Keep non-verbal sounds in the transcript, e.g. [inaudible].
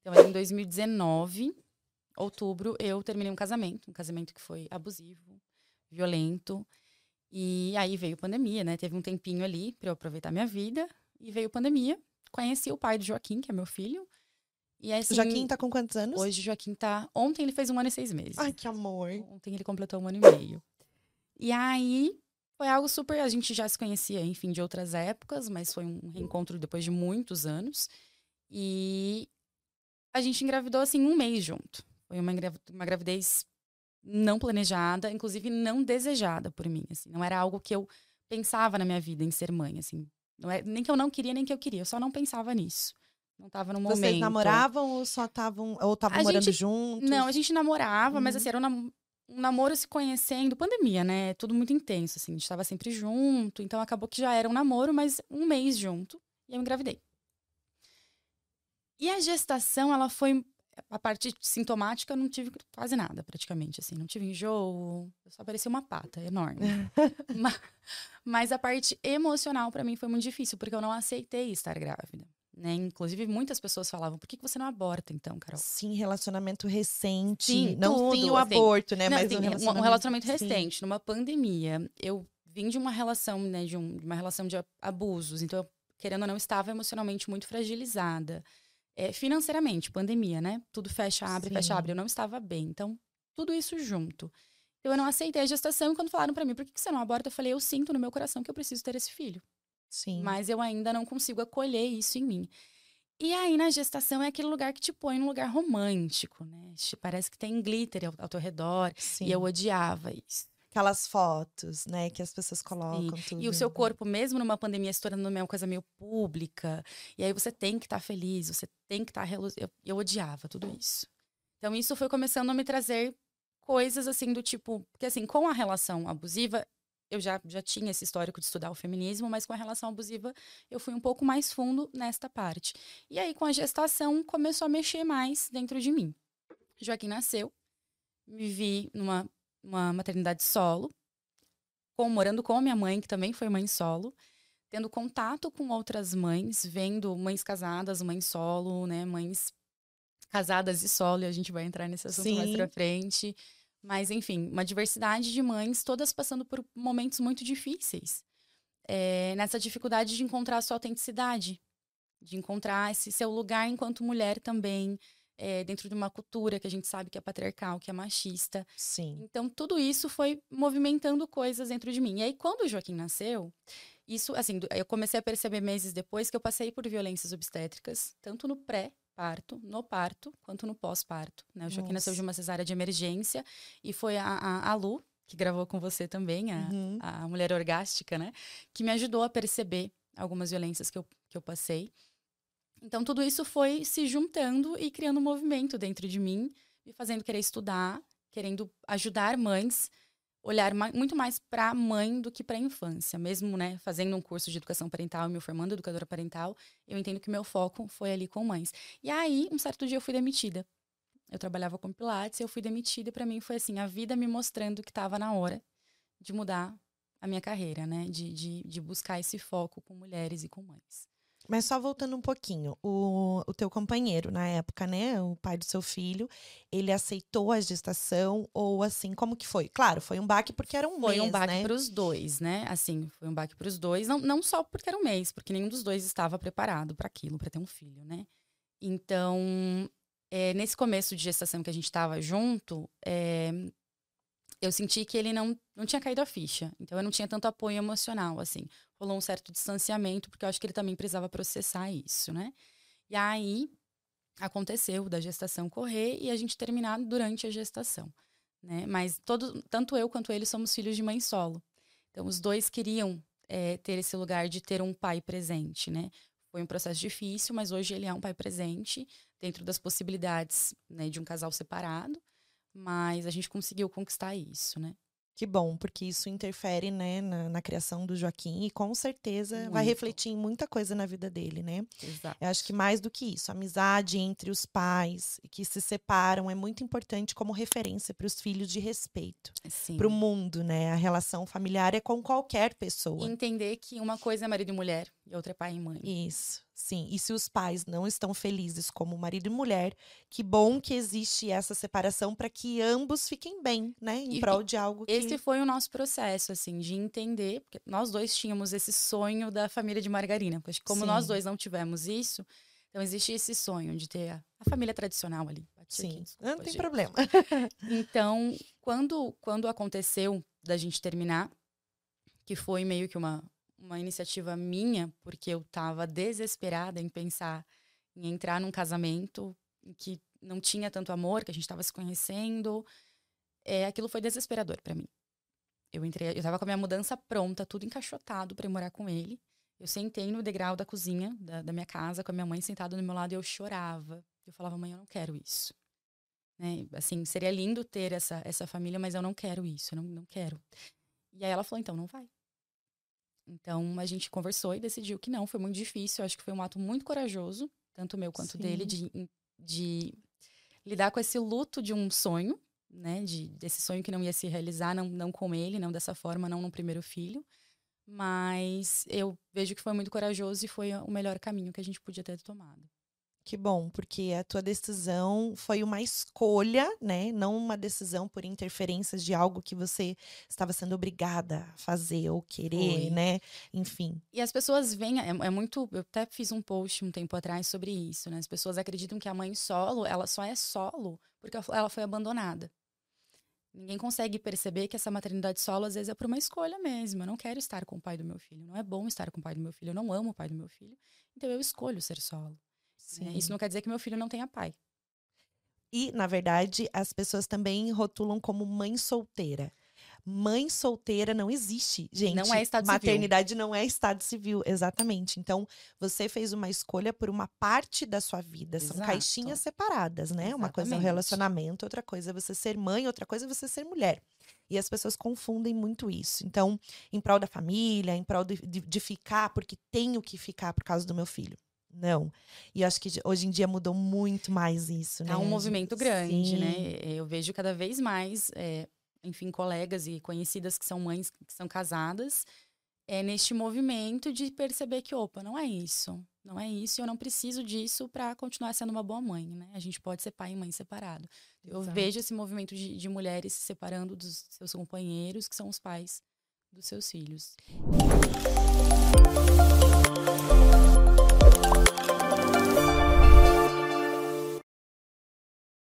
Então, em 2019, outubro, eu terminei um casamento, um casamento que foi abusivo, violento. E aí veio pandemia, né? Teve um tempinho ali para eu aproveitar minha vida e veio pandemia. Conheci o pai do Joaquim, que é meu filho. E assim, Joaquim tá com quantos anos? Hoje Joaquim tá. Ontem ele fez um ano e seis meses. Ai, que amor. Ontem ele completou um ano e meio. E aí foi algo super. A gente já se conhecia, enfim, de outras épocas, mas foi um reencontro depois de muitos anos. E a gente engravidou assim um mês junto. Foi uma, uma gravidez não planejada, inclusive não desejada por mim. Assim, não era algo que eu pensava na minha vida em ser mãe, assim. Não é, nem que eu não queria, nem que eu queria. Eu só não pensava nisso. Não tava no momento. Vocês namoravam ou só estavam ou estavam morando gente, juntos? Não, a gente namorava, uhum. mas assim, era um, nam um, namoro se conhecendo, pandemia, né? Tudo muito intenso, assim, a gente estava sempre junto, então acabou que já era um namoro, mas um mês junto, e eu engravidei. E a gestação, ela foi a parte sintomática eu não tive quase nada, praticamente, assim. Não tive enjoo, só parecia uma pata enorme. [laughs] mas, mas, a parte emocional para mim foi muito difícil, porque eu não aceitei estar grávida. Né? Inclusive, muitas pessoas falavam, por que, que você não aborta, então, Carol? Sim, relacionamento recente. Sim, não tudo, sim o assim, aborto, né? Não, mas sim, um relacionamento, um relacionamento recente, numa pandemia. Eu vim de uma relação, né, de, um, de uma relação de abusos. Então, eu, querendo ou não, estava emocionalmente muito fragilizada. É, financeiramente, pandemia, né? Tudo fecha, abre, Sim. fecha, abre. Eu não estava bem. Então, tudo isso junto. Eu não aceitei a gestação e quando falaram para mim, por que, que você não aborta? Eu falei, eu sinto no meu coração que eu preciso ter esse filho. Sim. Mas eu ainda não consigo acolher isso em mim. E aí, na gestação, é aquele lugar que te põe num lugar romântico, né? Parece que tem glitter ao, ao teu redor. Sim. E eu odiava isso aquelas fotos, né, que as pessoas colocam. E o seu corpo, mesmo numa pandemia, se tornando uma coisa meio pública, e aí você tem que estar tá feliz, você tem que estar tá. Eu, eu odiava tudo isso. Então, isso foi começando a me trazer coisas assim do tipo. Porque, assim, com a relação abusiva, eu já, já tinha esse histórico de estudar o feminismo, mas com a relação abusiva eu fui um pouco mais fundo nesta parte. E aí, com a gestação, começou a mexer mais dentro de mim. Joaquim nasceu, me vi numa uma maternidade solo, com, morando com a minha mãe, que também foi mãe solo, tendo contato com outras mães, vendo mães casadas, mães solo, né, mães casadas e solo, e a gente vai entrar nesse assunto Sim. mais pra frente. Mas, enfim, uma diversidade de mães, todas passando por momentos muito difíceis. É, nessa dificuldade de encontrar a sua autenticidade, de encontrar esse seu lugar enquanto mulher também, é, dentro de uma cultura que a gente sabe que é patriarcal, que é machista. Sim. Então, tudo isso foi movimentando coisas dentro de mim. E aí, quando o Joaquim nasceu, isso, assim, eu comecei a perceber meses depois que eu passei por violências obstétricas, tanto no pré-parto, no parto, quanto no pós-parto. Né? O Joaquim Nossa. nasceu de uma cesárea de emergência e foi a, a, a Lu, que gravou com você também, a, uhum. a mulher orgástica, né? Que me ajudou a perceber algumas violências que eu, que eu passei. Então, tudo isso foi se juntando e criando um movimento dentro de mim, me fazendo querer estudar, querendo ajudar mães, olhar muito mais para a mãe do que para a infância. Mesmo, né, fazendo um curso de educação parental, me formando educadora parental, eu entendo que meu foco foi ali com mães. E aí, um certo dia eu fui demitida. Eu trabalhava com Pilates, eu fui demitida e para mim foi assim, a vida me mostrando que estava na hora de mudar a minha carreira, né, de, de, de buscar esse foco com mulheres e com mães. Mas só voltando um pouquinho, o, o teu companheiro na época, né, o pai do seu filho, ele aceitou a gestação ou assim, como que foi? Claro, foi um baque porque era um foi mês, Foi um baque né? para os dois, né? Assim, foi um baque para os dois, não, não só porque era um mês, porque nenhum dos dois estava preparado para aquilo, para ter um filho, né? Então, é, nesse começo de gestação que a gente estava junto, é, eu senti que ele não, não tinha caído a ficha. Então, eu não tinha tanto apoio emocional, assim rolou um certo distanciamento, porque eu acho que ele também precisava processar isso, né? E aí aconteceu da gestação correr e a gente terminar durante a gestação, né? Mas todo, tanto eu quanto ele somos filhos de mãe solo. Então os dois queriam é, ter esse lugar de ter um pai presente, né? Foi um processo difícil, mas hoje ele é um pai presente dentro das possibilidades né, de um casal separado. Mas a gente conseguiu conquistar isso, né? Que bom, porque isso interfere, né, na, na criação do Joaquim e com certeza Muito. vai refletir em muita coisa na vida dele, né? Exato. Eu acho que mais do que isso, a amizade entre os pais que se separam é muito importante como referência para os filhos de respeito. Para o mundo, né? A relação familiar é com qualquer pessoa. Entender que uma coisa é marido e mulher e outra é pai e mãe. Isso, sim. E se os pais não estão felizes como marido e mulher, que bom que existe essa separação para que ambos fiquem bem, né? Em E- prol de algo que. Esse foi o nosso processo, assim, de entender, porque nós dois tínhamos esse sonho da família de margarina. Porque como nós Sim. dois não tivemos isso, então existe esse sonho de ter a, a família tradicional ali. Bati aqui, Sim, desculpa, não tem gente. problema. [laughs] Então, quando, quando aconteceu da gente terminar, que foi meio que uma, uma iniciativa minha, porque eu tava desesperada em pensar em entrar num casamento em que não tinha tanto amor, que a gente tava se conhecendo, é, aquilo foi desesperador para mim. Eu entrei, eu tava com a minha mudança pronta, tudo encaixotado para morar com ele. Eu sentei no degrau da cozinha da, da minha casa, com a minha mãe sentada do meu lado, e eu chorava. Eu falava, mãe, eu não quero isso. Né? Assim, seria lindo ter essa, essa família, mas eu não quero isso, eu não, não quero. E aí ela falou, então não vai. Então a gente conversou e decidiu que não, foi muito difícil. Eu acho que foi um ato muito corajoso, tanto meu quanto Sim. dele, de, de lidar com esse luto de um sonho, né? De, desse sonho que não ia se realizar, não, não com ele, não dessa forma, não no primeiro filho. Mas eu vejo que foi muito corajoso e foi o melhor caminho que a gente podia ter tomado. Que bom, porque a tua decisão foi uma escolha, né? Não uma decisão por interferências de algo que você estava sendo obrigada a fazer ou querer, né? Enfim. E as pessoas veem, é, é muito. Eu até fiz um post um tempo atrás sobre isso, né? As pessoas acreditam que a mãe solo, ela só é solo porque ela- ela foi abandonada. Ninguém consegue perceber que essa maternidade solo, às vezes, é por uma escolha mesmo. Eu não quero estar com o pai do meu filho. Não é bom estar com o pai do meu filho. Eu não amo o pai do meu filho. Então eu escolho ser solo. Né? Isso não quer dizer que meu filho não tenha pai. E, na verdade, as pessoas também rotulam como mãe solteira. Mãe solteira não existe, gente. Não é estado civil. Maternidade não é estado civil, exatamente. Então, você fez uma escolha por uma parte da sua vida. São Exato. caixinhas separadas, né? Uma coisa é o Exatamente. relacionamento, outra coisa é você ser mãe, outra coisa é você ser mulher. E as pessoas confundem muito isso. Então, em prol da família, em prol de, de- de ficar, porque tenho que ficar por causa do meu filho. Não. E eu acho que hoje em dia mudou muito mais isso, né? Há um movimento grande, Sim. né? Eu vejo cada vez mais, é, enfim, colegas e conhecidas que são mães, que são casadas, é neste movimento de perceber que, opa, não é isso. Não é isso, e eu não preciso disso para continuar sendo uma boa mãe, né? A gente pode ser pai e mãe separado. Eu Exato. vejo esse movimento de, de mulheres se separando dos seus companheiros, que são os pais dos seus filhos.